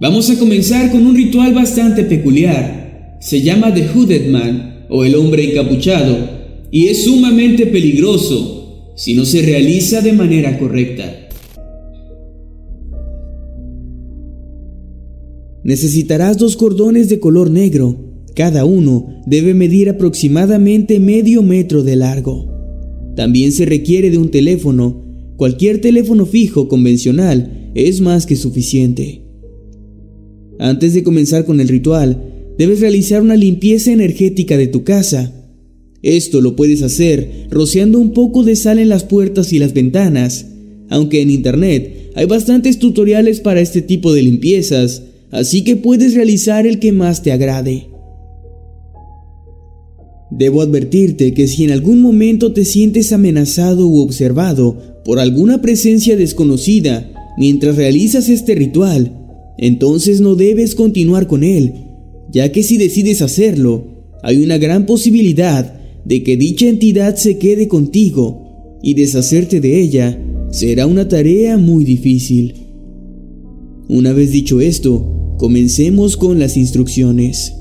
Vamos a comenzar con un ritual bastante peculiar. Se llama The Hooded Man o el hombre encapuchado y es sumamente peligroso si no se realiza de manera correcta. Necesitarás dos cordones de color negro. Cada uno debe medir aproximadamente medio metro de largo. También se requiere de un teléfono. Cualquier teléfono fijo convencional es más que suficiente. Antes de comenzar con el ritual, debes realizar una limpieza energética de tu casa. Esto lo puedes hacer rociando un poco de sal en las puertas y las ventanas, aunque en internet hay bastantes tutoriales para este tipo de limpiezas, así que puedes realizar el que más te agrade. Debo advertirte que si en algún momento te sientes amenazado u observado por alguna presencia desconocida mientras realizas este ritual, entonces no debes continuar con él, ya que si decides hacerlo, hay una gran posibilidad de que dicha entidad se quede contigo y deshacerte de ella será una tarea muy difícil. Una vez dicho esto, comencemos con las instrucciones.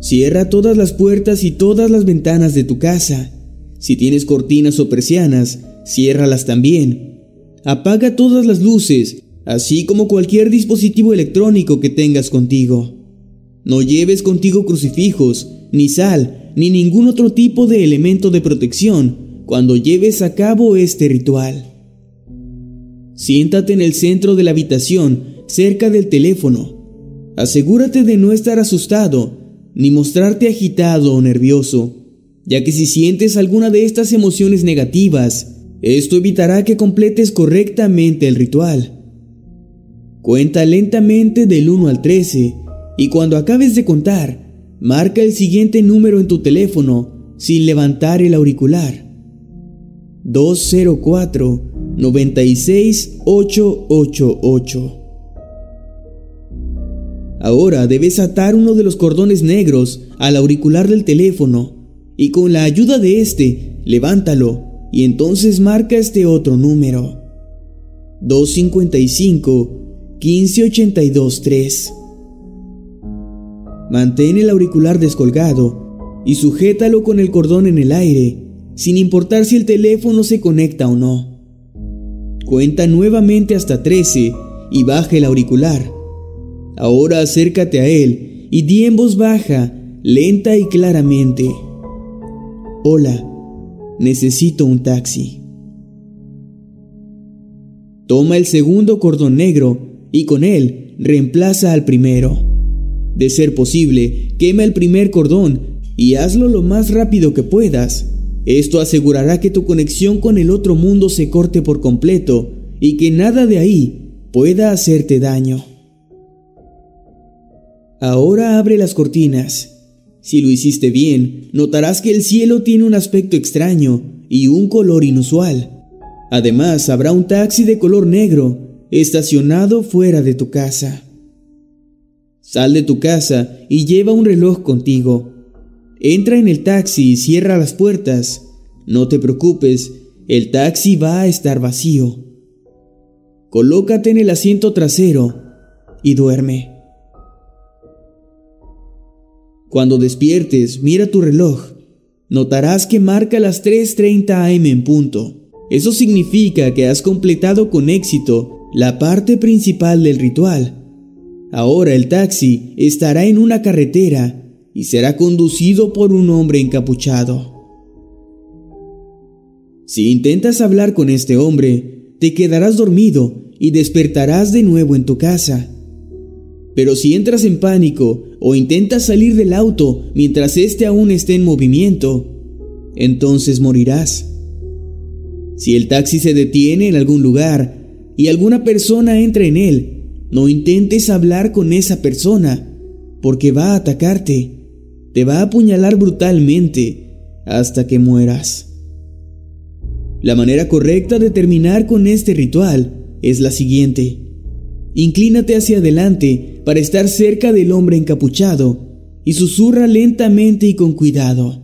Cierra todas las puertas y todas las ventanas de tu casa. Si tienes cortinas o persianas, ciérralas también. Apaga todas las luces, así como cualquier dispositivo electrónico que tengas contigo. No lleves contigo crucifijos, ni sal, ni ningún otro tipo de elemento de protección cuando lleves a cabo este ritual. Siéntate en el centro de la habitación, cerca del teléfono. Asegúrate de no estar asustado, ni mostrarte agitado o nervioso, ya que si sientes alguna de estas emociones negativas, esto evitará que completes correctamente el ritual. Cuenta lentamente del 1 al 13 y cuando acabes de contar, marca el siguiente número en tu teléfono sin levantar el auricular. 204 96 888. Ahora debes atar uno de los cordones negros al auricular del teléfono y con la ayuda de este, levántalo y entonces marca este otro número. 255 1582 3. Mantén el auricular descolgado y sujétalo con el cordón en el aire, sin importar si el teléfono se conecta o no. Cuenta nuevamente hasta 13 y baja el auricular. Ahora acércate a él y di en voz baja, lenta y claramente. Hola, necesito un taxi. Toma el segundo cordón negro y con él reemplaza al primero. De ser posible, quema el primer cordón y hazlo lo más rápido que puedas. Esto asegurará que tu conexión con el otro mundo se corte por completo y que nada de ahí pueda hacerte daño. Ahora abre las cortinas. Si lo hiciste bien, notarás que el cielo tiene un aspecto extraño y un color inusual. Además, habrá un taxi de color negro estacionado fuera de tu casa. Sal de tu casa y lleva un reloj contigo. Entra en el taxi y cierra las puertas. No te preocupes, el taxi va a estar vacío. Colócate en el asiento trasero y duerme. Cuando despiertes, mira tu reloj. Notarás que marca las 3.30 am en punto. Eso significa que has completado con éxito la parte principal del ritual. Ahora el taxi estará en una carretera y será conducido por un hombre encapuchado. Si intentas hablar con este hombre, te quedarás dormido y despertarás de nuevo en tu casa. Pero si entras en pánico o intentas salir del auto mientras éste aún esté en movimiento, entonces morirás. Si el taxi se detiene en algún lugar y alguna persona entra en él, no intentes hablar con esa persona, porque va a atacarte, te va a apuñalar brutalmente hasta que mueras. La manera correcta de terminar con este ritual es la siguiente. Inclínate hacia adelante para estar cerca del hombre encapuchado y susurra lentamente y con cuidado.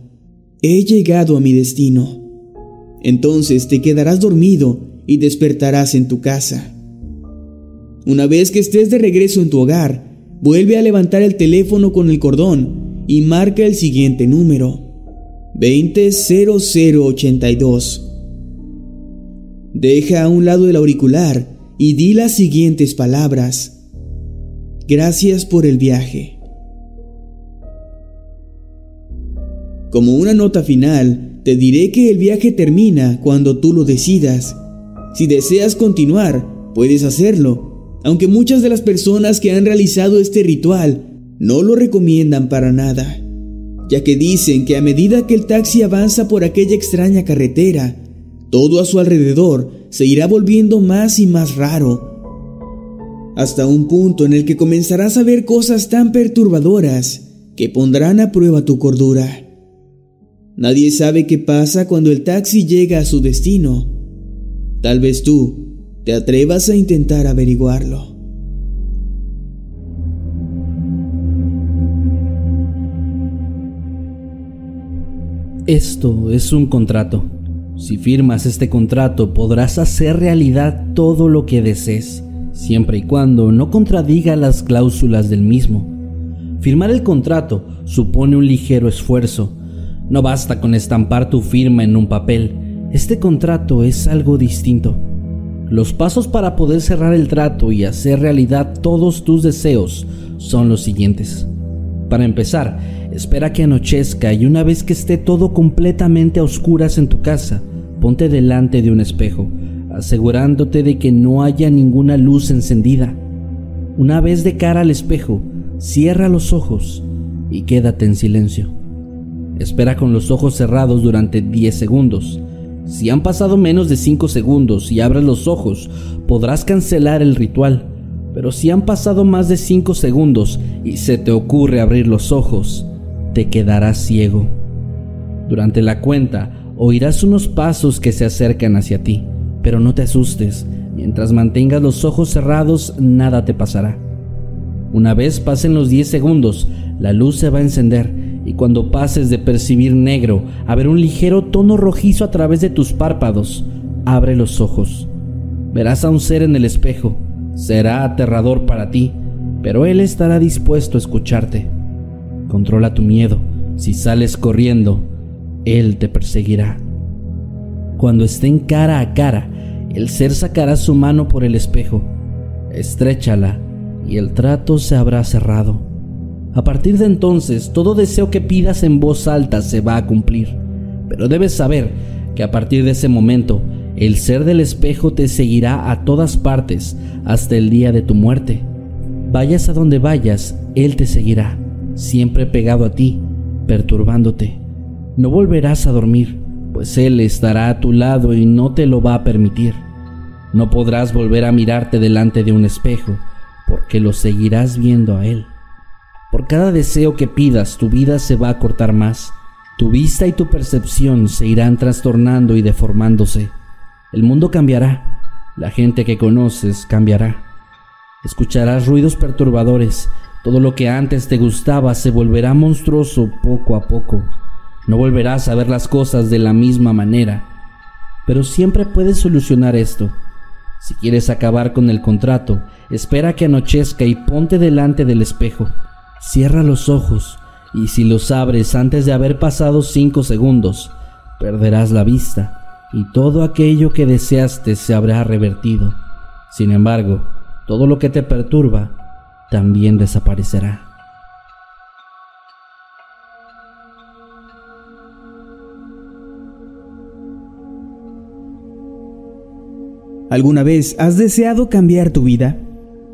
He llegado a mi destino. Entonces te quedarás dormido y despertarás en tu casa. Una vez que estés de regreso en tu hogar, vuelve a levantar el teléfono con el cordón y marca el siguiente número. 200082. Deja a un lado el auricular y di las siguientes palabras. Gracias por el viaje. Como una nota final, te diré que el viaje termina cuando tú lo decidas. Si deseas continuar, puedes hacerlo, aunque muchas de las personas que han realizado este ritual no lo recomiendan para nada, ya que dicen que a medida que el taxi avanza por aquella extraña carretera, todo a su alrededor se irá volviendo más y más raro, hasta un punto en el que comenzarás a ver cosas tan perturbadoras que pondrán a prueba tu cordura. Nadie sabe qué pasa cuando el taxi llega a su destino. Tal vez tú te atrevas a intentar averiguarlo. Esto es un contrato. Si firmas este contrato podrás hacer realidad todo lo que desees, siempre y cuando no contradiga las cláusulas del mismo. Firmar el contrato supone un ligero esfuerzo. No basta con estampar tu firma en un papel. Este contrato es algo distinto. Los pasos para poder cerrar el trato y hacer realidad todos tus deseos son los siguientes. Para empezar, espera que anochezca y una vez que esté todo completamente a oscuras en tu casa, ponte delante de un espejo, asegurándote de que no haya ninguna luz encendida. Una vez de cara al espejo, cierra los ojos y quédate en silencio. Espera con los ojos cerrados durante 10 segundos. Si han pasado menos de 5 segundos y abres los ojos, podrás cancelar el ritual pero si han pasado más de 5 segundos y se te ocurre abrir los ojos, te quedarás ciego. Durante la cuenta oirás unos pasos que se acercan hacia ti, pero no te asustes, mientras mantengas los ojos cerrados nada te pasará. Una vez pasen los 10 segundos, la luz se va a encender y cuando pases de percibir negro a ver un ligero tono rojizo a través de tus párpados, abre los ojos. Verás a un ser en el espejo Será aterrador para ti, pero Él estará dispuesto a escucharte. Controla tu miedo. Si sales corriendo, Él te perseguirá. Cuando estén cara a cara, el ser sacará su mano por el espejo. Estréchala y el trato se habrá cerrado. A partir de entonces, todo deseo que pidas en voz alta se va a cumplir. Pero debes saber que a partir de ese momento, el ser del espejo te seguirá a todas partes hasta el día de tu muerte. Vayas a donde vayas, Él te seguirá, siempre pegado a ti, perturbándote. No volverás a dormir, pues Él estará a tu lado y no te lo va a permitir. No podrás volver a mirarte delante de un espejo, porque lo seguirás viendo a Él. Por cada deseo que pidas, tu vida se va a cortar más. Tu vista y tu percepción se irán trastornando y deformándose. El mundo cambiará, la gente que conoces cambiará. Escucharás ruidos perturbadores, Todo lo que antes te gustaba se volverá monstruoso poco a poco. No volverás a ver las cosas de la misma manera. Pero siempre puedes solucionar esto. Si quieres acabar con el contrato, espera que anochezca y ponte delante del espejo. Cierra los ojos y si los abres antes de haber pasado cinco segundos, perderás la vista y todo aquello que deseaste se habrá revertido. Sin embargo, todo lo que te perturba también desaparecerá. ¿Alguna vez has deseado cambiar tu vida?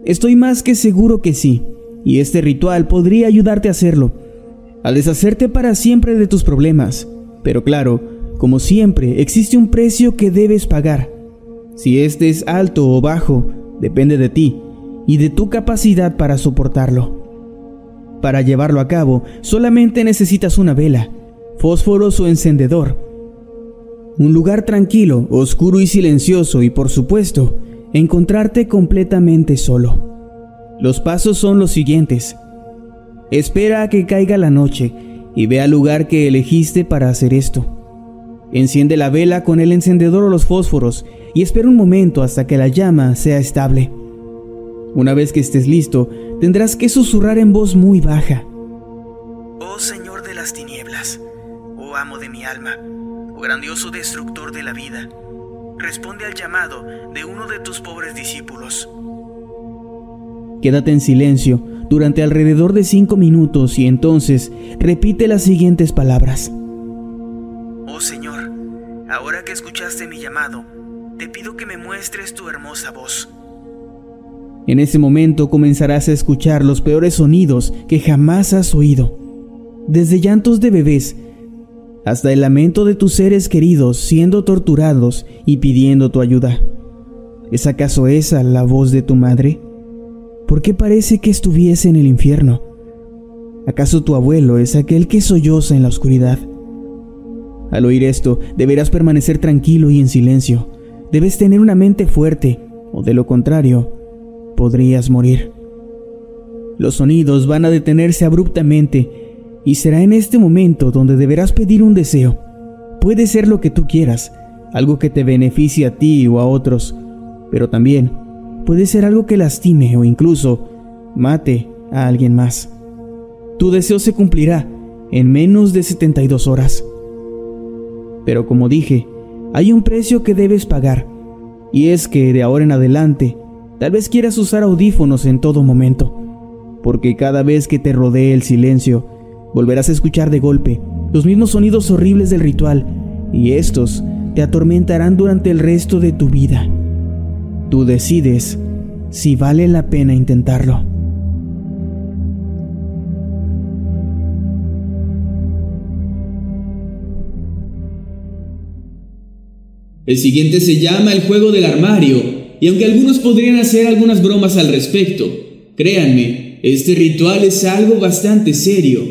Estoy más que seguro que sí, y este ritual podría ayudarte a hacerlo, a deshacerte para siempre de tus problemas. Pero claro, como siempre, existe un precio que debes pagar. Si este es alto o bajo, depende de ti y de tu capacidad para soportarlo. Para llevarlo a cabo, solamente necesitas una vela, fósforos o encendedor, un lugar tranquilo, oscuro y silencioso y por supuesto, encontrarte completamente solo. Los pasos son los siguientes. Espera a que caiga la noche y ve al lugar que elegiste para hacer esto. Enciende la vela con el encendedor o los fósforos y espera un momento hasta que la llama sea estable. Una vez que estés listo, tendrás que susurrar en voz muy baja. Oh Señor de las tinieblas, oh amo de mi alma, oh grandioso destructor de la vida, responde al llamado de uno de tus pobres discípulos. Quédate en silencio durante alrededor de cinco minutos y entonces repite las siguientes palabras. Oh Señor, ahora que escuchaste mi llamado, te pido que me muestres tu hermosa voz. En ese momento comenzarás a escuchar los peores sonidos que jamás has oído, desde llantos de bebés hasta el lamento de tus seres queridos siendo torturados y pidiendo tu ayuda. ¿Es acaso esa la voz de tu madre? ¿Por qué parece que estuviese en el infierno? ¿Acaso tu abuelo es aquel que solloza en la oscuridad? Al oír esto, deberás permanecer tranquilo y en silencio. Debes tener una mente fuerte, o de lo contrario, podrías morir. Los sonidos van a detenerse abruptamente y será en este momento donde deberás pedir un deseo. Puede ser lo que tú quieras, algo que te beneficie a ti o a otros, pero también puede ser algo que lastime o incluso mate a alguien más. Tu deseo se cumplirá en menos de 72 horas. Pero como dije, hay un precio que debes pagar, y es que de ahora en adelante Tal vez quieras usar audífonos en todo momento, porque cada vez que te rodee el silencio, volverás a escuchar de golpe los mismos sonidos horribles del ritual, y estos te atormentarán durante el resto de tu vida. Tú decides si vale la pena intentarlo. El siguiente se llama el juego del armario y aunque algunos podrían hacer algunas bromas al respecto, créanme, este ritual es algo bastante serio.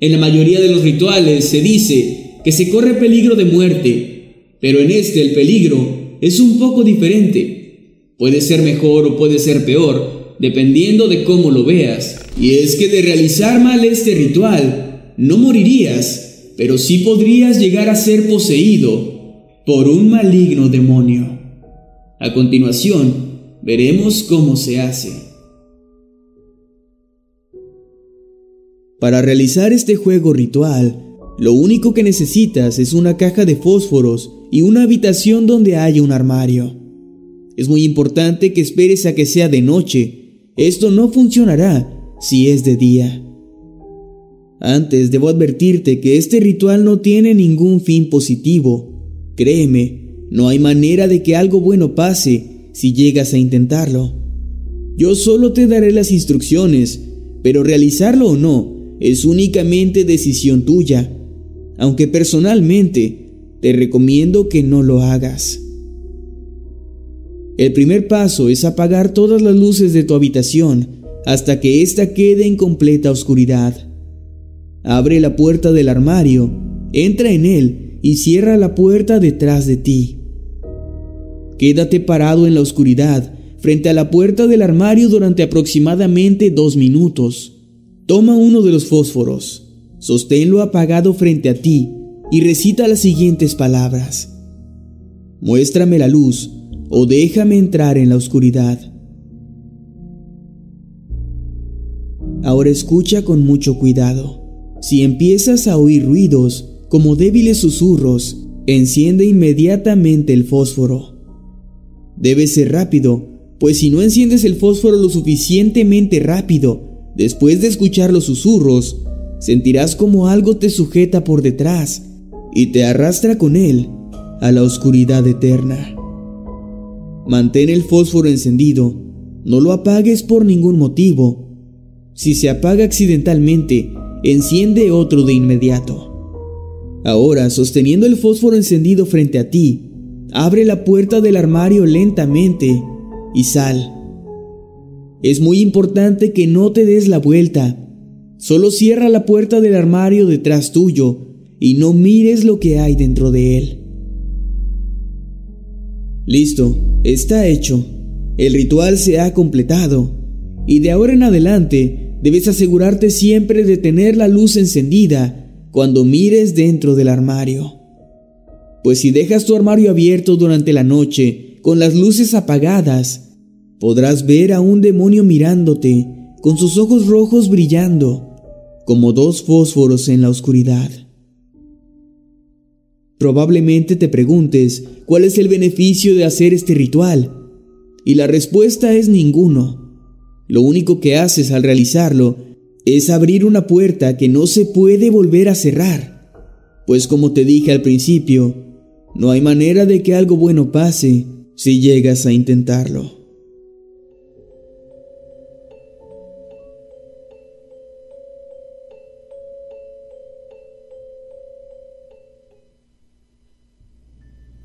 En la mayoría de los rituales se dice que se corre peligro de muerte, pero en este el peligro es un poco diferente. Puede ser mejor o puede ser peor, dependiendo de cómo lo veas. Y es que de realizar mal este ritual, no morirías, pero sí podrías llegar a ser poseído por un maligno demonio. A continuación, veremos cómo se hace. Para realizar este juego ritual, lo único que necesitas es una caja de fósforos y una habitación donde haya un armario. Es muy importante que esperes a que sea de noche. Esto no funcionará si es de día. Antes debo advertirte que este ritual no tiene ningún fin positivo. Créeme, no hay manera de que algo bueno pase si llegas a intentarlo. Yo solo te daré las instrucciones, pero realizarlo o no es únicamente decisión tuya, aunque personalmente te recomiendo que no lo hagas. El primer paso es apagar todas las luces de tu habitación hasta que ésta quede en completa oscuridad. Abre la puerta del armario, entra en él y cierra la puerta detrás de ti. Quédate parado en la oscuridad, frente a la puerta del armario durante aproximadamente dos minutos. Toma uno de los fósforos, sosténlo apagado frente a ti y recita las siguientes palabras. Muéstrame la luz o déjame entrar en la oscuridad. Ahora escucha con mucho cuidado. Si empiezas a oír ruidos, como débiles susurros, enciende inmediatamente el fósforo. Debe ser rápido, pues si no enciendes el fósforo lo suficientemente rápido, después de escuchar los susurros, sentirás como algo te sujeta por detrás y te arrastra con él a la oscuridad eterna. Mantén el fósforo encendido, no lo apagues por ningún motivo. Si se apaga accidentalmente, enciende otro de inmediato. Ahora, sosteniendo el fósforo encendido frente a ti, abre la puerta del armario lentamente y sal. Es muy importante que no te des la vuelta. Solo cierra la puerta del armario detrás tuyo y no mires lo que hay dentro de él. Listo, está hecho. El ritual se ha completado. Y de ahora en adelante debes asegurarte siempre de tener la luz encendida cuando mires dentro del armario. Pues si dejas tu armario abierto durante la noche con las luces apagadas, podrás ver a un demonio mirándote con sus ojos rojos brillando como dos fósforos en la oscuridad. Probablemente te preguntes cuál es el beneficio de hacer este ritual, y la respuesta es ninguno. Lo único que haces al realizarlo es abrir una puerta que no se puede volver a cerrar, pues como te dije al principio, no hay manera de que algo bueno pase si llegas a intentarlo.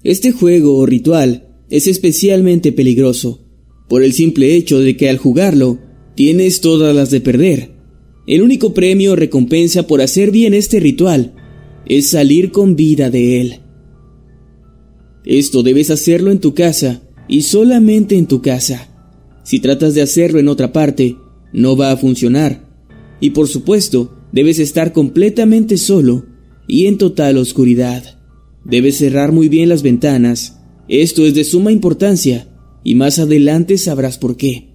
Este juego o ritual es especialmente peligroso, por el simple hecho de que al jugarlo tienes todas las de perder. El único premio o recompensa por hacer bien este ritual es salir con vida de él. Esto debes hacerlo en tu casa y solamente en tu casa. Si tratas de hacerlo en otra parte, no va a funcionar. Y por supuesto, debes estar completamente solo y en total oscuridad. Debes cerrar muy bien las ventanas. Esto es de suma importancia y más adelante sabrás por qué.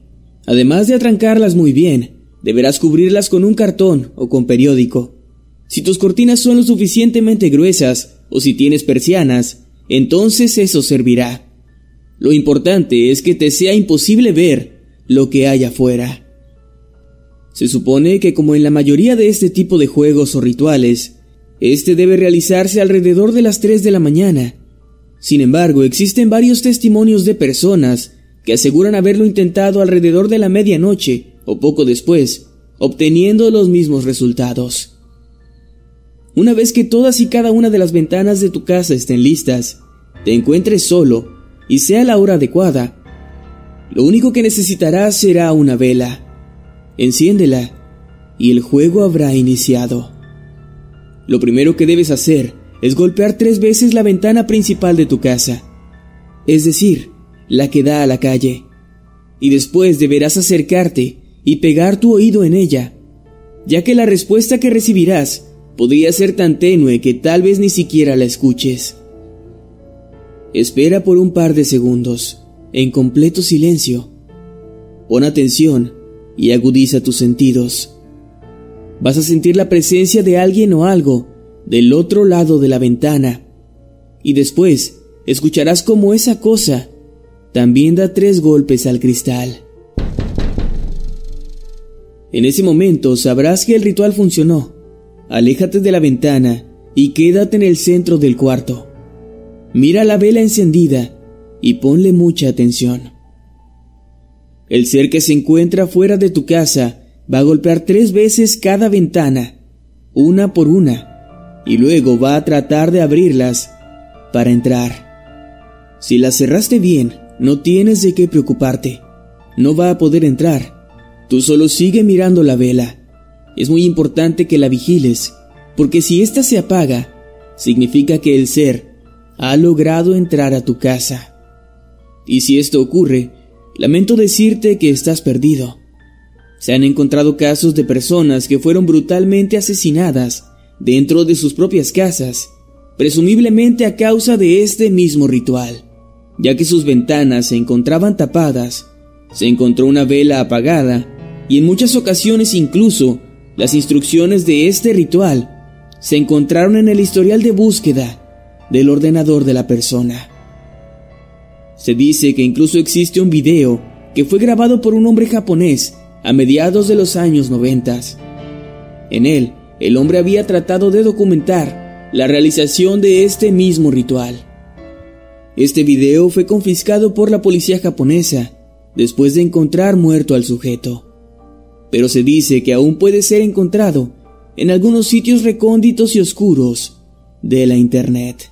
Además de atrancarlas muy bien, deberás cubrirlas con un cartón o con periódico. Si tus cortinas son lo suficientemente gruesas o si tienes persianas, entonces eso servirá. Lo importante es que te sea imposible ver lo que hay afuera. Se supone que como en la mayoría de este tipo de juegos o rituales, este debe realizarse alrededor de las 3 de la mañana. Sin embargo, existen varios testimonios de personas que aseguran haberlo intentado alrededor de la medianoche o poco después, obteniendo los mismos resultados. Una vez que todas y cada una de las ventanas de tu casa estén listas, te encuentres solo y sea la hora adecuada, lo único que necesitarás será una vela. Enciéndela y el juego habrá iniciado. Lo primero que debes hacer es golpear tres veces la ventana principal de tu casa, es decir, la que da a la calle, y después deberás acercarte y pegar tu oído en ella, ya que la respuesta que recibirás podría ser tan tenue que tal vez ni siquiera la escuches. Espera por un par de segundos, en completo silencio. Pon atención y agudiza tus sentidos vas a sentir la presencia de alguien o algo del otro lado de la ventana. Y después escucharás como esa cosa también da tres golpes al cristal. En ese momento sabrás que el ritual funcionó. Aléjate de la ventana y quédate en el centro del cuarto. Mira la vela encendida y ponle mucha atención. El ser que se encuentra fuera de tu casa va a golpear tres veces cada ventana, una por una, y luego va a tratar de abrirlas para entrar. Si las cerraste bien, no tienes de qué preocuparte. No va a poder entrar. Tú solo sigue mirando la vela. Es muy importante que la vigiles, porque si ésta se apaga, significa que el ser ha logrado entrar a tu casa. Y si esto ocurre, lamento decirte que estás perdido. Se han encontrado casos de personas que fueron brutalmente asesinadas dentro de sus propias casas, presumiblemente a causa de este mismo ritual, ya que sus ventanas se encontraban tapadas, se encontró una vela apagada y en muchas ocasiones incluso las instrucciones de este ritual se encontraron en el historial de búsqueda del ordenador de la persona. Se dice que incluso existe un video que fue grabado por un hombre japonés a mediados de los años 90. En él, el hombre había tratado de documentar la realización de este mismo ritual. Este video fue confiscado por la policía japonesa después de encontrar muerto al sujeto. Pero se dice que aún puede ser encontrado en algunos sitios recónditos y oscuros de la Internet.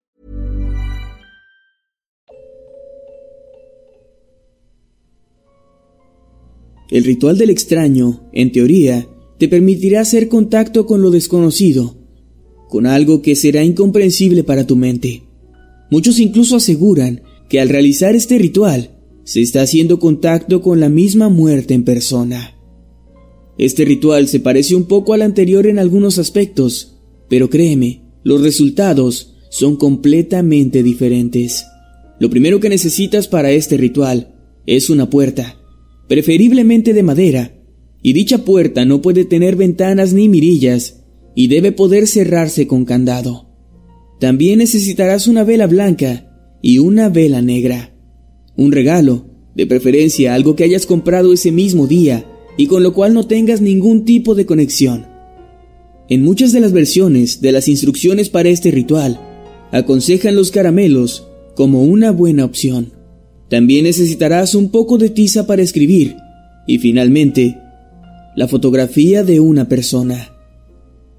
El ritual del extraño, en teoría, te permitirá hacer contacto con lo desconocido, con algo que será incomprensible para tu mente. Muchos incluso aseguran que al realizar este ritual, se está haciendo contacto con la misma muerte en persona. Este ritual se parece un poco al anterior en algunos aspectos, pero créeme, los resultados son completamente diferentes. Lo primero que necesitas para este ritual es una puerta preferiblemente de madera, y dicha puerta no puede tener ventanas ni mirillas y debe poder cerrarse con candado. También necesitarás una vela blanca y una vela negra. Un regalo, de preferencia algo que hayas comprado ese mismo día y con lo cual no tengas ningún tipo de conexión. En muchas de las versiones de las instrucciones para este ritual, aconsejan los caramelos como una buena opción. También necesitarás un poco de tiza para escribir y finalmente la fotografía de una persona.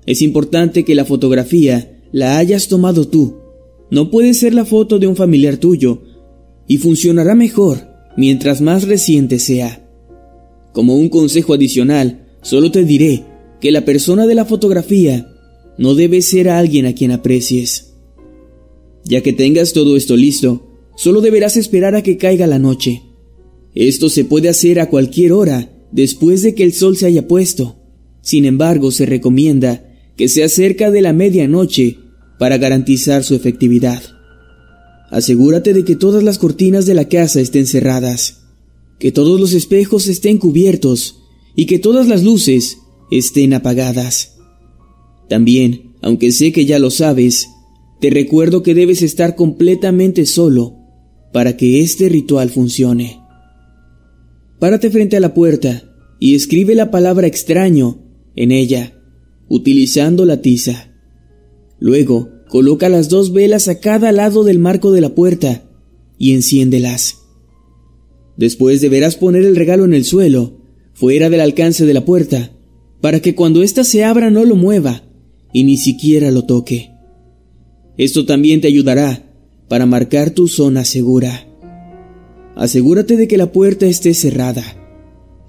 Es importante que la fotografía la hayas tomado tú. No puede ser la foto de un familiar tuyo y funcionará mejor mientras más reciente sea. Como un consejo adicional, solo te diré que la persona de la fotografía no debe ser alguien a quien aprecies. Ya que tengas todo esto listo, Solo deberás esperar a que caiga la noche. Esto se puede hacer a cualquier hora después de que el sol se haya puesto. Sin embargo, se recomienda que sea cerca de la medianoche para garantizar su efectividad. Asegúrate de que todas las cortinas de la casa estén cerradas, que todos los espejos estén cubiertos y que todas las luces estén apagadas. También, aunque sé que ya lo sabes, te recuerdo que debes estar completamente solo para que este ritual funcione. Párate frente a la puerta y escribe la palabra extraño en ella, utilizando la tiza. Luego, coloca las dos velas a cada lado del marco de la puerta y enciéndelas. Después deberás poner el regalo en el suelo, fuera del alcance de la puerta, para que cuando ésta se abra no lo mueva y ni siquiera lo toque. Esto también te ayudará para marcar tu zona segura. Asegúrate de que la puerta esté cerrada.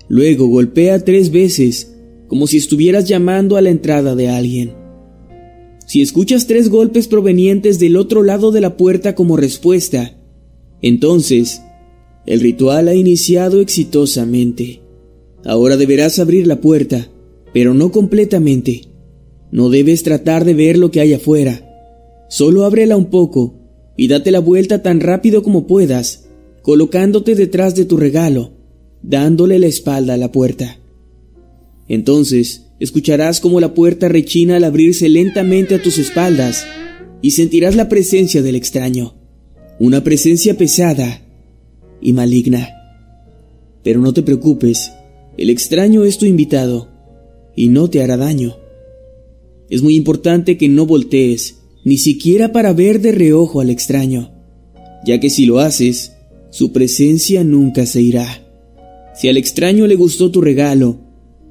Luego golpea tres veces, como si estuvieras llamando a la entrada de alguien. Si escuchas tres golpes provenientes del otro lado de la puerta como respuesta, entonces el ritual ha iniciado exitosamente. Ahora deberás abrir la puerta, pero no completamente. No debes tratar de ver lo que hay afuera. Solo ábrela un poco y date la vuelta tan rápido como puedas, colocándote detrás de tu regalo, dándole la espalda a la puerta. Entonces escucharás como la puerta rechina al abrirse lentamente a tus espaldas y sentirás la presencia del extraño, una presencia pesada y maligna. Pero no te preocupes, el extraño es tu invitado y no te hará daño. Es muy importante que no voltees, ni siquiera para ver de reojo al extraño, ya que si lo haces, su presencia nunca se irá. Si al extraño le gustó tu regalo,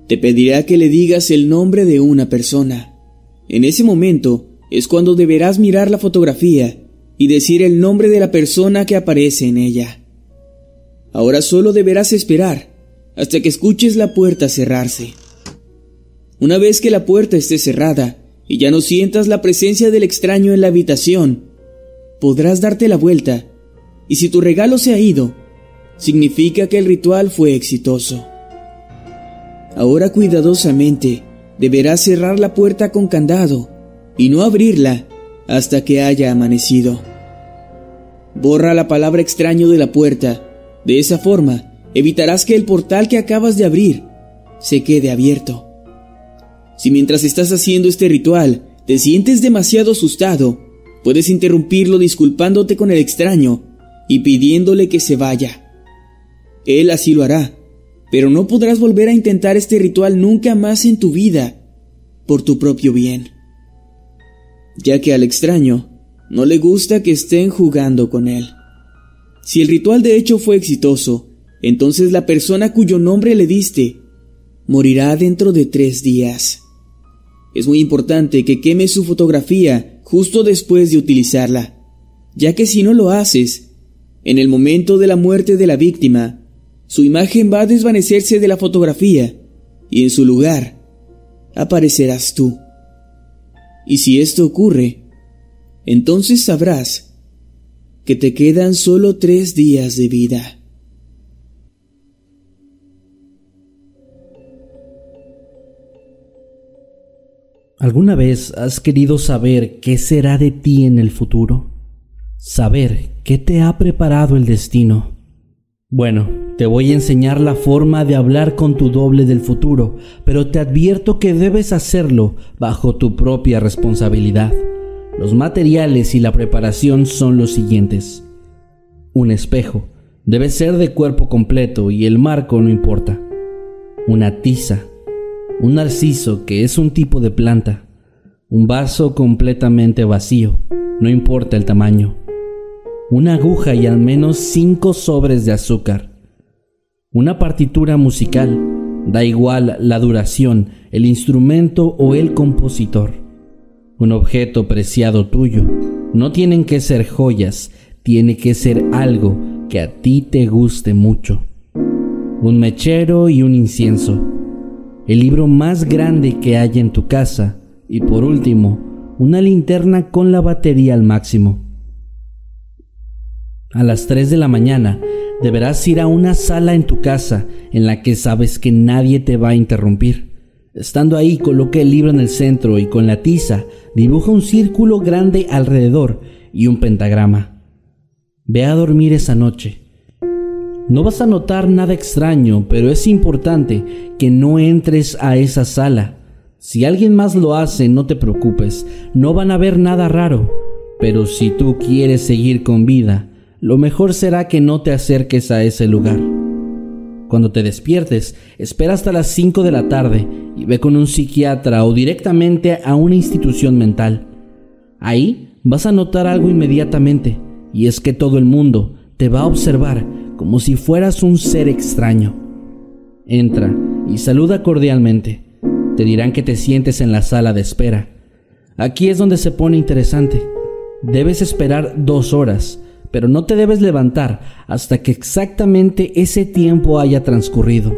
te pedirá que le digas el nombre de una persona. En ese momento es cuando deberás mirar la fotografía y decir el nombre de la persona que aparece en ella. Ahora solo deberás esperar hasta que escuches la puerta cerrarse. Una vez que la puerta esté cerrada y ya no sientas la presencia del extraño en la habitación, podrás darte la vuelta y si tu regalo se ha ido, significa que el ritual fue exitoso. Ahora cuidadosamente deberás cerrar la puerta con candado y no abrirla hasta que haya amanecido. Borra la palabra extraño de la puerta. De esa forma, evitarás que el portal que acabas de abrir se quede abierto. Si mientras estás haciendo este ritual te sientes demasiado asustado, puedes interrumpirlo disculpándote con el extraño y pidiéndole que se vaya. Él así lo hará, pero no podrás volver a intentar este ritual nunca más en tu vida, por tu propio bien. Ya que al extraño no le gusta que estén jugando con él. Si el ritual de hecho fue exitoso, entonces la persona cuyo nombre le diste morirá dentro de tres días. Es muy importante que quemes su fotografía justo después de utilizarla, ya que si no lo haces, en el momento de la muerte de la víctima, su imagen va a desvanecerse de la fotografía y en su lugar aparecerás tú. Y si esto ocurre, entonces sabrás que te quedan solo tres días de vida. ¿Alguna vez has querido saber qué será de ti en el futuro? Saber qué te ha preparado el destino. Bueno, te voy a enseñar la forma de hablar con tu doble del futuro, pero te advierto que debes hacerlo bajo tu propia responsabilidad. Los materiales y la preparación son los siguientes. Un espejo. Debe ser de cuerpo completo y el marco no importa. Una tiza un narciso que es un tipo de planta, un vaso completamente vacío, no importa el tamaño, una aguja y al menos cinco sobres de azúcar, una partitura musical, da igual la duración, el instrumento o el compositor, un objeto preciado tuyo, no tienen que ser joyas, tiene que ser algo que a ti te guste mucho, un mechero y un incienso, el libro más grande que haya en tu casa y por último, una linterna con la batería al máximo. A las 3 de la mañana deberás ir a una sala en tu casa en la que sabes que nadie te va a interrumpir. Estando ahí, coloca el libro en el centro y con la tiza dibuja un círculo grande alrededor y un pentagrama. Ve a dormir esa noche no vas a notar nada extraño, pero es importante que no entres a esa sala. Si alguien más lo hace, no te preocupes, no van a ver nada raro. Pero si tú quieres seguir con vida, lo mejor será que no te acerques a ese lugar. Cuando te despiertes, espera hasta las 5 de la tarde y ve con un psiquiatra o directamente a una institución mental. Ahí vas a notar algo inmediatamente, y es que todo el mundo te va a observar como si fueras un ser extraño. Entra y saluda cordialmente. Te dirán que te sientes en la sala de espera. Aquí es donde se pone interesante. Debes esperar dos horas, pero no te debes levantar hasta que exactamente ese tiempo haya transcurrido.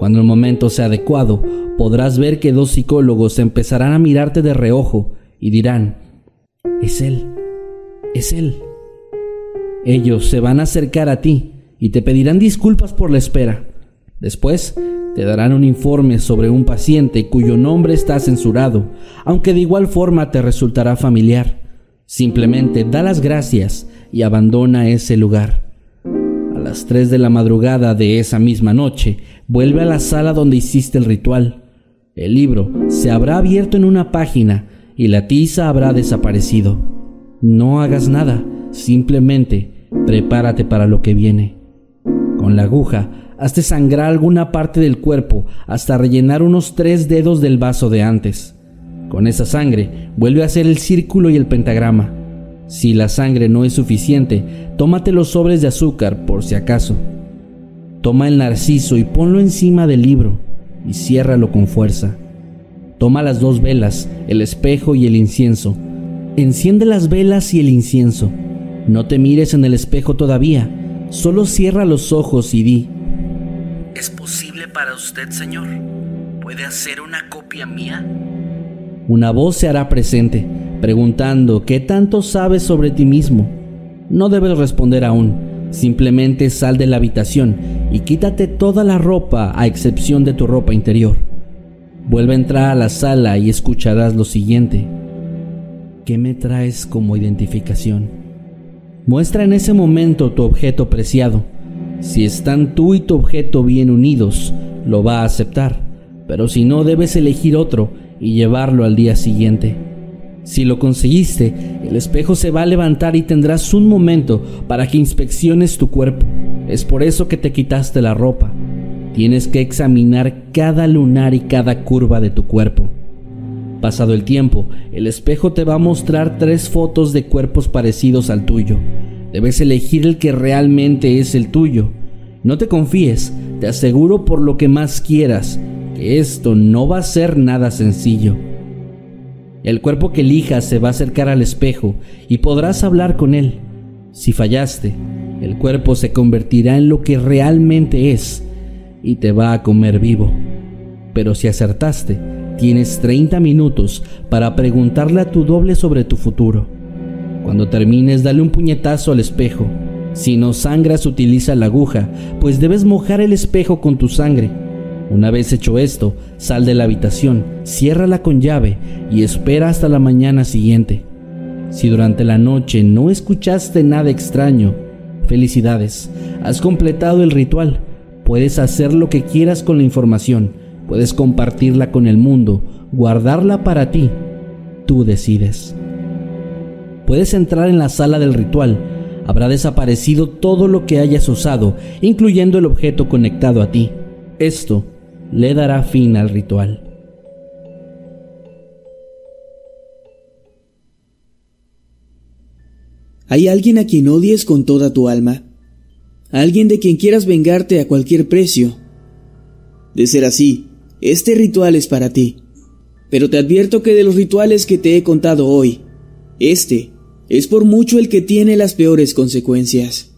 Cuando el momento sea adecuado, podrás ver que dos psicólogos empezarán a mirarte de reojo y dirán, es él, es él. Ellos se van a acercar a ti y te pedirán disculpas por la espera. Después, te darán un informe sobre un paciente cuyo nombre está censurado, aunque de igual forma te resultará familiar. Simplemente da las gracias y abandona ese lugar. A las 3 de la madrugada de esa misma noche, vuelve a la sala donde hiciste el ritual. El libro se habrá abierto en una página y la tiza habrá desaparecido. No hagas nada, simplemente prepárate para lo que viene. Con la aguja, hazte sangrar alguna parte del cuerpo hasta rellenar unos tres dedos del vaso de antes. Con esa sangre, vuelve a hacer el círculo y el pentagrama. Si la sangre no es suficiente, tómate los sobres de azúcar por si acaso. Toma el narciso y ponlo encima del libro y ciérralo con fuerza. Toma las dos velas, el espejo y el incienso. Enciende las velas y el incienso. No te mires en el espejo todavía, solo cierra los ojos y di. ¿Es posible para usted, Señor? ¿Puede hacer una copia mía? Una voz se hará presente preguntando qué tanto sabes sobre ti mismo. No debes responder aún, simplemente sal de la habitación y quítate toda la ropa a excepción de tu ropa interior. Vuelve a entrar a la sala y escucharás lo siguiente. ¿Qué me traes como identificación? Muestra en ese momento tu objeto preciado. Si están tú y tu objeto bien unidos, lo va a aceptar, pero si no debes elegir otro y llevarlo al día siguiente. Si lo conseguiste, el espejo se va a levantar y tendrás un momento para que inspecciones tu cuerpo. Es por eso que te quitaste la ropa. Tienes que examinar cada lunar y cada curva de tu cuerpo. Pasado el tiempo, el espejo te va a mostrar tres fotos de cuerpos parecidos al tuyo. Debes elegir el que realmente es el tuyo. No te confíes, te aseguro por lo que más quieras, que esto no va a ser nada sencillo. El cuerpo que elijas se va a acercar al espejo y podrás hablar con él. Si fallaste, el cuerpo se convertirá en lo que realmente es y te va a comer vivo. Pero si acertaste, tienes 30 minutos para preguntarle a tu doble sobre tu futuro. Cuando termines, dale un puñetazo al espejo. Si no sangras, utiliza la aguja, pues debes mojar el espejo con tu sangre una vez hecho esto, sal de la habitación, ciérrala con llave y espera hasta la mañana siguiente. Si durante la noche no escuchaste nada extraño, felicidades, has completado el ritual. Puedes hacer lo que quieras con la información, puedes compartirla con el mundo, guardarla para ti. Tú decides. Puedes entrar en la sala del ritual. Habrá desaparecido todo lo que hayas usado, incluyendo el objeto conectado a ti. Esto le dará fin al ritual. ¿Hay alguien a quien odies con toda tu alma? ¿Alguien de quien quieras vengarte a cualquier precio? De ser así, este ritual es para ti. Pero te advierto que de los rituales que te he contado hoy, este es por mucho el que tiene las peores consecuencias.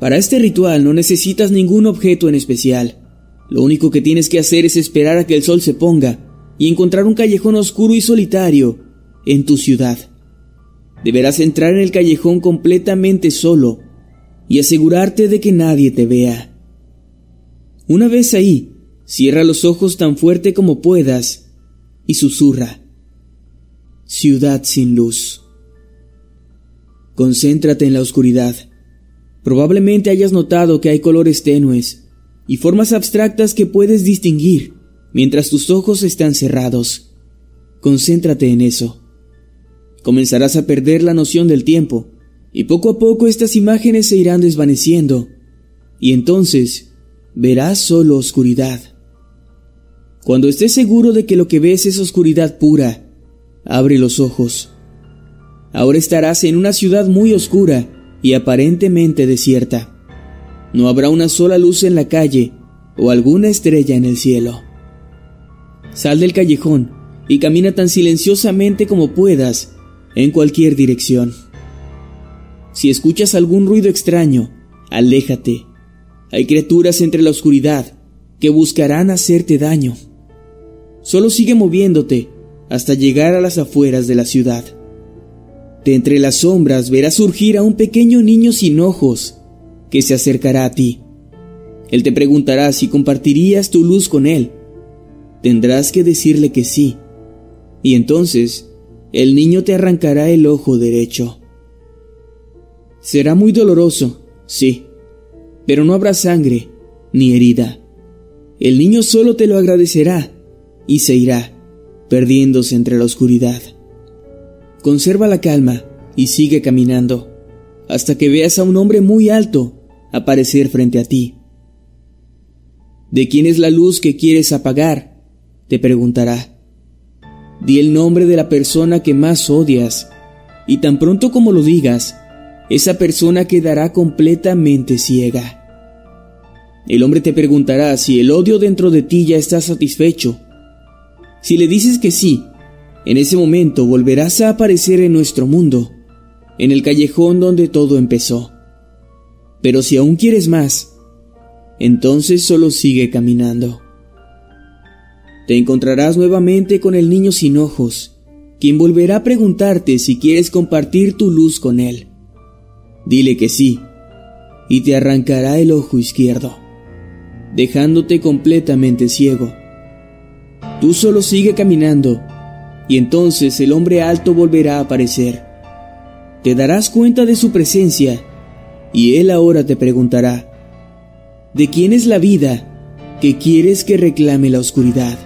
Para este ritual no necesitas ningún objeto en especial. Lo único que tienes que hacer es esperar a que el sol se ponga y encontrar un callejón oscuro y solitario en tu ciudad. Deberás entrar en el callejón completamente solo y asegurarte de que nadie te vea. Una vez ahí, cierra los ojos tan fuerte como puedas y susurra. Ciudad sin luz. Concéntrate en la oscuridad. Probablemente hayas notado que hay colores tenues y formas abstractas que puedes distinguir mientras tus ojos están cerrados. Concéntrate en eso. Comenzarás a perder la noción del tiempo y poco a poco estas imágenes se irán desvaneciendo y entonces verás solo oscuridad. Cuando estés seguro de que lo que ves es oscuridad pura, abre los ojos. Ahora estarás en una ciudad muy oscura y aparentemente desierta. No habrá una sola luz en la calle o alguna estrella en el cielo. Sal del callejón y camina tan silenciosamente como puedas en cualquier dirección. Si escuchas algún ruido extraño, aléjate. Hay criaturas entre la oscuridad que buscarán hacerte daño. Solo sigue moviéndote hasta llegar a las afueras de la ciudad. De entre las sombras verás surgir a un pequeño niño sin ojos que se acercará a ti. Él te preguntará si compartirías tu luz con él. Tendrás que decirle que sí. Y entonces el niño te arrancará el ojo derecho. Será muy doloroso, sí, pero no habrá sangre ni herida. El niño solo te lo agradecerá y se irá, perdiéndose entre la oscuridad. Conserva la calma y sigue caminando hasta que veas a un hombre muy alto aparecer frente a ti. ¿De quién es la luz que quieres apagar? te preguntará. Di el nombre de la persona que más odias, y tan pronto como lo digas, esa persona quedará completamente ciega. El hombre te preguntará si el odio dentro de ti ya está satisfecho. Si le dices que sí, en ese momento volverás a aparecer en nuestro mundo, en el callejón donde todo empezó. Pero si aún quieres más, entonces solo sigue caminando. Te encontrarás nuevamente con el niño sin ojos, quien volverá a preguntarte si quieres compartir tu luz con él. Dile que sí, y te arrancará el ojo izquierdo, dejándote completamente ciego. Tú solo sigue caminando, y entonces el hombre alto volverá a aparecer. Te darás cuenta de su presencia, y él ahora te preguntará, ¿de quién es la vida que quieres que reclame la oscuridad?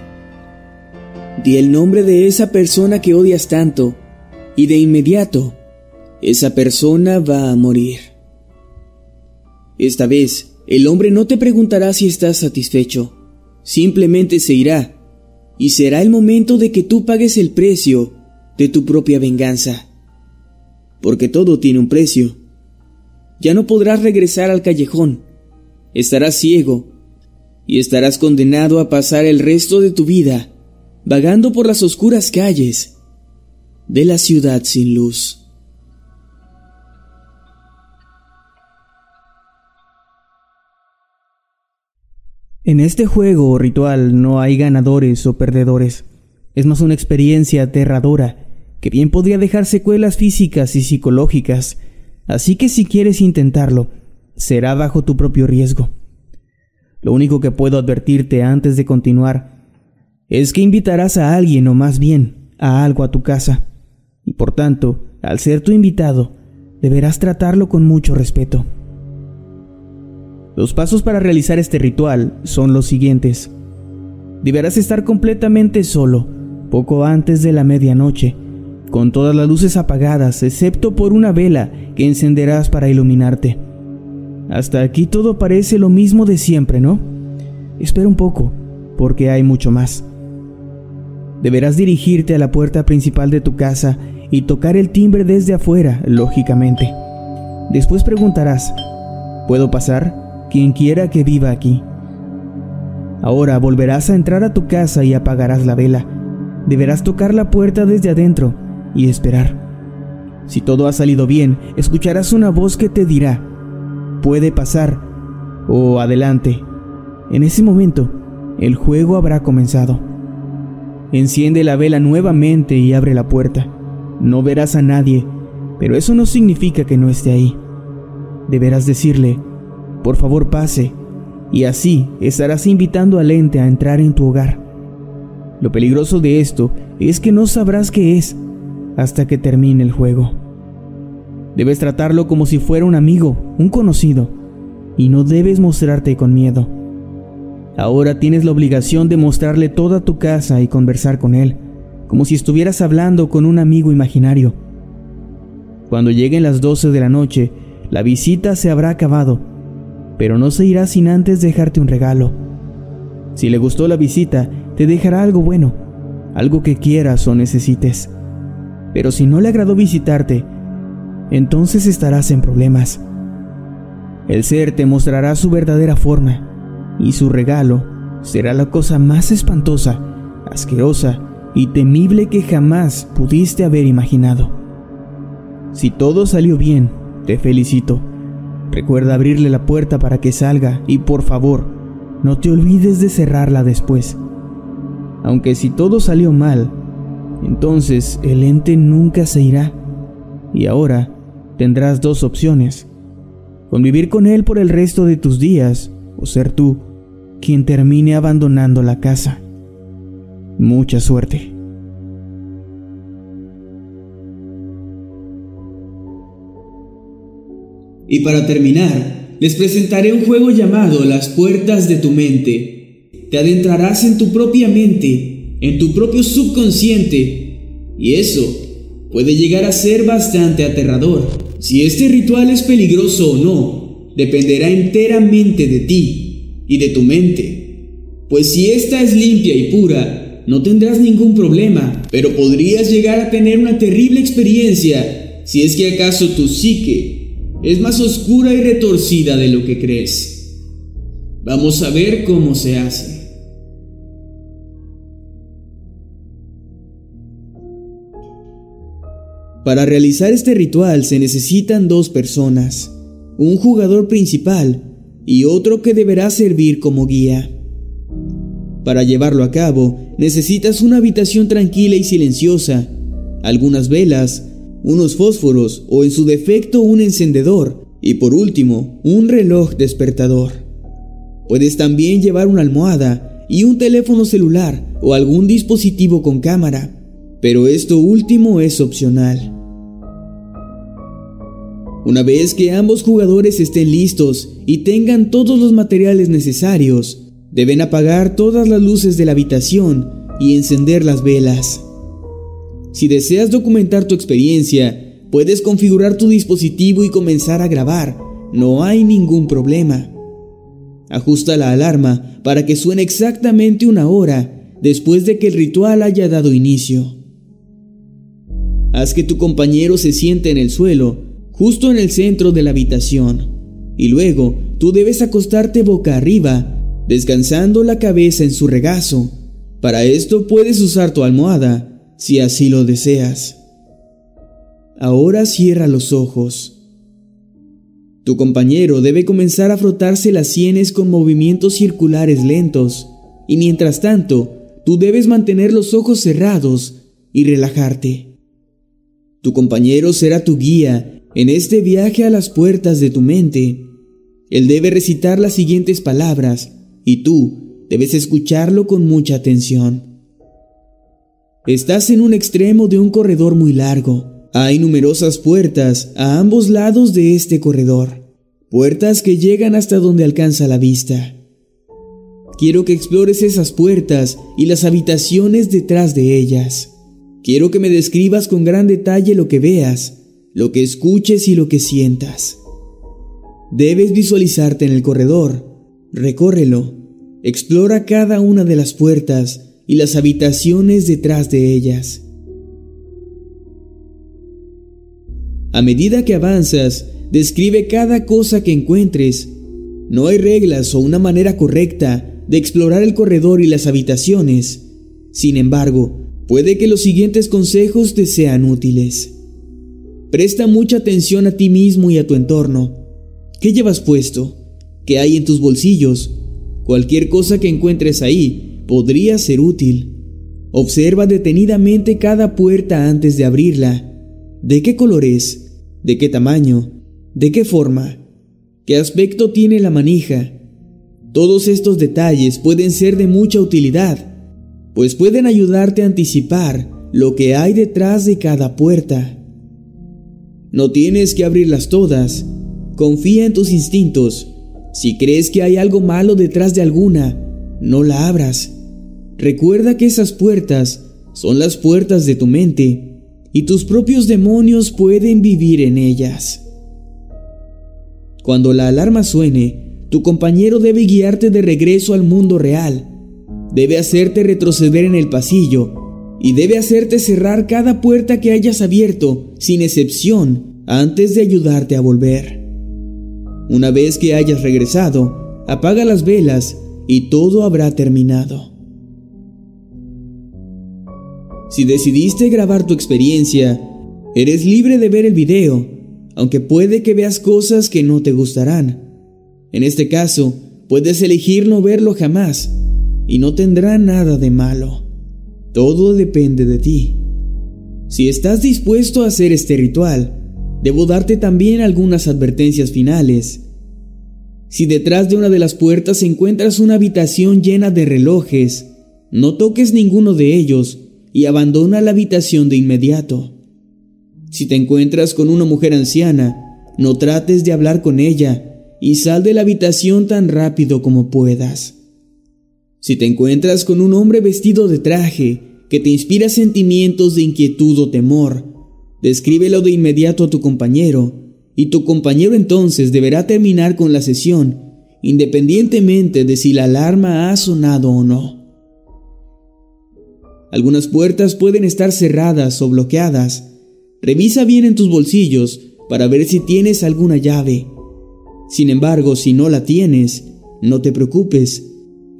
Di el nombre de esa persona que odias tanto, y de inmediato, esa persona va a morir. Esta vez, el hombre no te preguntará si estás satisfecho, simplemente se irá, y será el momento de que tú pagues el precio de tu propia venganza. Porque todo tiene un precio. Ya no podrás regresar al callejón, estarás ciego, y estarás condenado a pasar el resto de tu vida vagando por las oscuras calles de la ciudad sin luz. En este juego o ritual no hay ganadores o perdedores. Es más una experiencia aterradora que bien podría dejar secuelas físicas y psicológicas. Así que si quieres intentarlo, será bajo tu propio riesgo. Lo único que puedo advertirte antes de continuar es que invitarás a alguien o más bien a algo a tu casa. Y por tanto, al ser tu invitado, deberás tratarlo con mucho respeto. Los pasos para realizar este ritual son los siguientes. Deberás estar completamente solo, poco antes de la medianoche, con todas las luces apagadas, excepto por una vela que encenderás para iluminarte. Hasta aquí todo parece lo mismo de siempre, ¿no? Espera un poco, porque hay mucho más. Deberás dirigirte a la puerta principal de tu casa y tocar el timbre desde afuera, lógicamente. Después preguntarás, ¿puedo pasar? Quien quiera que viva aquí. Ahora volverás a entrar a tu casa y apagarás la vela. Deberás tocar la puerta desde adentro y esperar. Si todo ha salido bien, escucharás una voz que te dirá, puede pasar o adelante. En ese momento, el juego habrá comenzado. Enciende la vela nuevamente y abre la puerta. No verás a nadie, pero eso no significa que no esté ahí. Deberás decirle, por favor pase, y así estarás invitando al ente a entrar en tu hogar. Lo peligroso de esto es que no sabrás qué es hasta que termine el juego. Debes tratarlo como si fuera un amigo, un conocido, y no debes mostrarte con miedo. Ahora tienes la obligación de mostrarle toda tu casa y conversar con él, como si estuvieras hablando con un amigo imaginario. Cuando lleguen las 12 de la noche, la visita se habrá acabado, pero no se irá sin antes dejarte un regalo. Si le gustó la visita, te dejará algo bueno, algo que quieras o necesites. Pero si no le agradó visitarte, entonces estarás en problemas. El ser te mostrará su verdadera forma y su regalo será la cosa más espantosa, asquerosa y temible que jamás pudiste haber imaginado. Si todo salió bien, te felicito. Recuerda abrirle la puerta para que salga y por favor, no te olvides de cerrarla después. Aunque si todo salió mal, entonces el ente nunca se irá. Y ahora tendrás dos opciones. Convivir con él por el resto de tus días o ser tú quien termine abandonando la casa. Mucha suerte. Y para terminar, les presentaré un juego llamado Las Puertas de tu Mente. Te adentrarás en tu propia mente, en tu propio subconsciente, y eso puede llegar a ser bastante aterrador. Si este ritual es peligroso o no, dependerá enteramente de ti y de tu mente, pues si ésta es limpia y pura, no tendrás ningún problema, pero podrías llegar a tener una terrible experiencia si es que acaso tu psique es más oscura y retorcida de lo que crees. Vamos a ver cómo se hace. Para realizar este ritual se necesitan dos personas, un jugador principal y otro que deberá servir como guía. Para llevarlo a cabo, necesitas una habitación tranquila y silenciosa, algunas velas, unos fósforos o en su defecto un encendedor y por último un reloj despertador. Puedes también llevar una almohada y un teléfono celular o algún dispositivo con cámara, pero esto último es opcional. Una vez que ambos jugadores estén listos y tengan todos los materiales necesarios, Deben apagar todas las luces de la habitación y encender las velas. Si deseas documentar tu experiencia, puedes configurar tu dispositivo y comenzar a grabar. No hay ningún problema. Ajusta la alarma para que suene exactamente una hora después de que el ritual haya dado inicio. Haz que tu compañero se siente en el suelo, justo en el centro de la habitación, y luego tú debes acostarte boca arriba descansando la cabeza en su regazo. Para esto puedes usar tu almohada, si así lo deseas. Ahora cierra los ojos. Tu compañero debe comenzar a frotarse las sienes con movimientos circulares lentos, y mientras tanto, tú debes mantener los ojos cerrados y relajarte. Tu compañero será tu guía en este viaje a las puertas de tu mente. Él debe recitar las siguientes palabras y tú debes escucharlo con mucha atención. Estás en un extremo de un corredor muy largo. Hay numerosas puertas a ambos lados de este corredor, puertas que llegan hasta donde alcanza la vista. Quiero que explores esas puertas y las habitaciones detrás de ellas. Quiero que me describas con gran detalle lo que veas, lo que escuches y lo que sientas. Debes visualizarte en el corredor Recórrelo, explora cada una de las puertas y las habitaciones detrás de ellas. A medida que avanzas, describe cada cosa que encuentres. No hay reglas o una manera correcta de explorar el corredor y las habitaciones. Sin embargo, puede que los siguientes consejos te sean útiles. Presta mucha atención a ti mismo y a tu entorno. ¿Qué llevas puesto? que hay en tus bolsillos. Cualquier cosa que encuentres ahí podría ser útil. Observa detenidamente cada puerta antes de abrirla. ¿De qué color es? ¿De qué tamaño? ¿De qué forma? ¿Qué aspecto tiene la manija? Todos estos detalles pueden ser de mucha utilidad, pues pueden ayudarte a anticipar lo que hay detrás de cada puerta. No tienes que abrirlas todas, confía en tus instintos si crees que hay algo malo detrás de alguna, no la abras. Recuerda que esas puertas son las puertas de tu mente y tus propios demonios pueden vivir en ellas. Cuando la alarma suene, tu compañero debe guiarte de regreso al mundo real. Debe hacerte retroceder en el pasillo y debe hacerte cerrar cada puerta que hayas abierto, sin excepción, antes de ayudarte a volver. Una vez que hayas regresado, apaga las velas y todo habrá terminado. Si decidiste grabar tu experiencia, eres libre de ver el video, aunque puede que veas cosas que no te gustarán. En este caso, puedes elegir no verlo jamás y no tendrá nada de malo. Todo depende de ti. Si estás dispuesto a hacer este ritual, debo darte también algunas advertencias finales. Si detrás de una de las puertas encuentras una habitación llena de relojes, no toques ninguno de ellos y abandona la habitación de inmediato. Si te encuentras con una mujer anciana, no trates de hablar con ella y sal de la habitación tan rápido como puedas. Si te encuentras con un hombre vestido de traje que te inspira sentimientos de inquietud o temor, Descríbelo de inmediato a tu compañero, y tu compañero entonces deberá terminar con la sesión, independientemente de si la alarma ha sonado o no. Algunas puertas pueden estar cerradas o bloqueadas. Revisa bien en tus bolsillos para ver si tienes alguna llave. Sin embargo, si no la tienes, no te preocupes.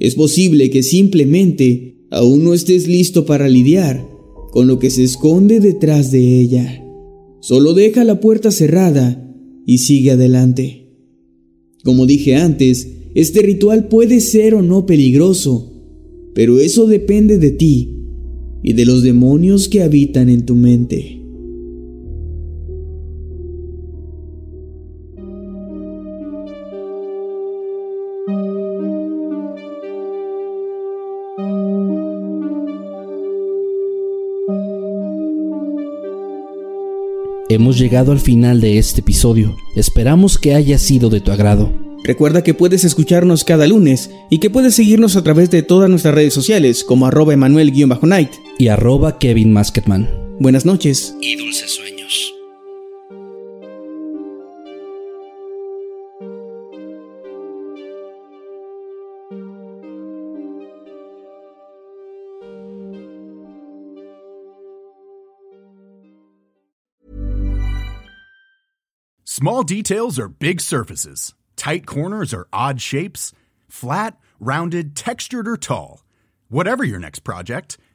Es posible que simplemente aún no estés listo para lidiar con lo que se esconde detrás de ella. Solo deja la puerta cerrada y sigue adelante. Como dije antes, este ritual puede ser o no peligroso, pero eso depende de ti y de los demonios que habitan en tu mente. Hemos llegado al final de este episodio. Esperamos que haya sido de tu agrado. Recuerda que puedes escucharnos cada lunes y que puedes seguirnos a través de todas nuestras redes sociales como arroba emanuel-night y arroba Kevin Masketman. Buenas noches y dulces sueños. Small details are big surfaces. Tight corners are odd shapes. Flat, rounded, textured, or tall. Whatever your next project,